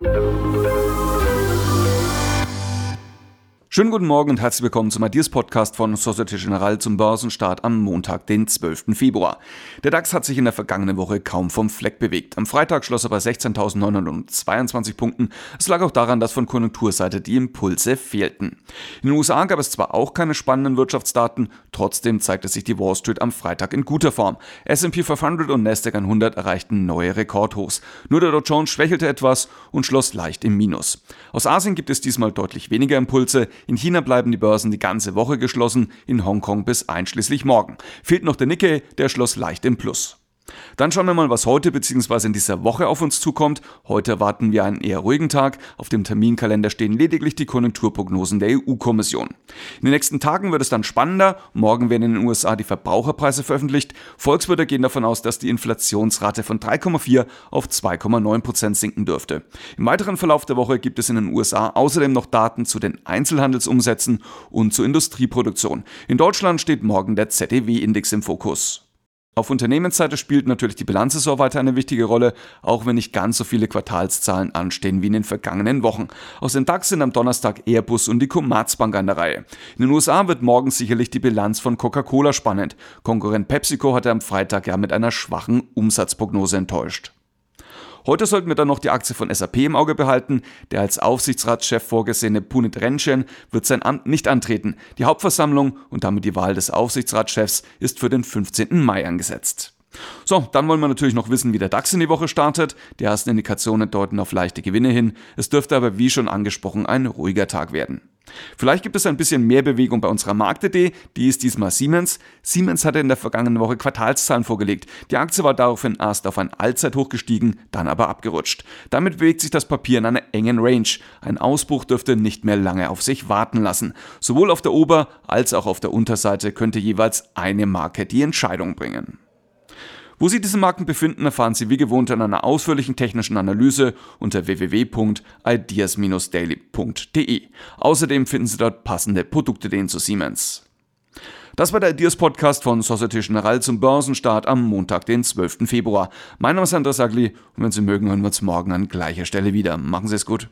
Música Schönen guten Morgen und herzlich willkommen zum Ideas Podcast von Societe Generale zum Börsenstart am Montag, den 12. Februar. Der DAX hat sich in der vergangenen Woche kaum vom Fleck bewegt. Am Freitag schloss er bei 16.922 Punkten. Es lag auch daran, dass von Konjunkturseite die Impulse fehlten. In den USA gab es zwar auch keine spannenden Wirtschaftsdaten, trotzdem zeigte sich die Wall Street am Freitag in guter Form. S&P 500 und Nasdaq 100 erreichten neue Rekordhochs. Nur der Dow Jones schwächelte etwas und schloss leicht im Minus. Aus Asien gibt es diesmal deutlich weniger Impulse. In China bleiben die Börsen die ganze Woche geschlossen, in Hongkong bis einschließlich morgen. Fehlt noch der Nikkei, der schloss leicht im Plus. Dann schauen wir mal, was heute bzw. in dieser Woche auf uns zukommt. Heute erwarten wir einen eher ruhigen Tag. Auf dem Terminkalender stehen lediglich die Konjunkturprognosen der EU-Kommission. In den nächsten Tagen wird es dann spannender. Morgen werden in den USA die Verbraucherpreise veröffentlicht. Volkswirte gehen davon aus, dass die Inflationsrate von 3,4 auf 2,9 Prozent sinken dürfte. Im weiteren Verlauf der Woche gibt es in den USA außerdem noch Daten zu den Einzelhandelsumsätzen und zur Industrieproduktion. In Deutschland steht morgen der ZDW-Index im Fokus. Auf Unternehmensseite spielt natürlich die Bilanzsaison weiter eine wichtige Rolle, auch wenn nicht ganz so viele Quartalszahlen anstehen wie in den vergangenen Wochen. Aus dem DAX sind am Donnerstag Airbus und die Commerzbank an der Reihe. In den USA wird morgen sicherlich die Bilanz von Coca-Cola spannend. Konkurrent PepsiCo hatte am Freitag ja mit einer schwachen Umsatzprognose enttäuscht. Heute sollten wir dann noch die Aktie von SAP im Auge behalten. Der als Aufsichtsratschef vorgesehene Punit Renchen wird sein Amt nicht antreten. Die Hauptversammlung und damit die Wahl des Aufsichtsratschefs ist für den 15. Mai angesetzt. So, dann wollen wir natürlich noch wissen, wie der DAX in die Woche startet. Die ersten Indikationen deuten auf leichte Gewinne hin. Es dürfte aber wie schon angesprochen ein ruhiger Tag werden. Vielleicht gibt es ein bisschen mehr Bewegung bei unserer Marktidee, die ist diesmal Siemens. Siemens hatte in der vergangenen Woche Quartalszahlen vorgelegt. Die Aktie war daraufhin erst auf ein Allzeithoch gestiegen, dann aber abgerutscht. Damit bewegt sich das Papier in einer engen Range. Ein Ausbruch dürfte nicht mehr lange auf sich warten lassen. Sowohl auf der Ober- als auch auf der Unterseite könnte jeweils eine Marke die Entscheidung bringen. Wo Sie diese Marken befinden, erfahren Sie wie gewohnt in einer ausführlichen technischen Analyse unter www.ideas-daily.de. Außerdem finden Sie dort passende Produktideen zu Siemens. Das war der Ideas Podcast von Societe Generale zum Börsenstart am Montag, den 12. Februar. Mein Name ist Andreas Agli und wenn Sie mögen, hören wir uns morgen an gleicher Stelle wieder. Machen Sie es gut.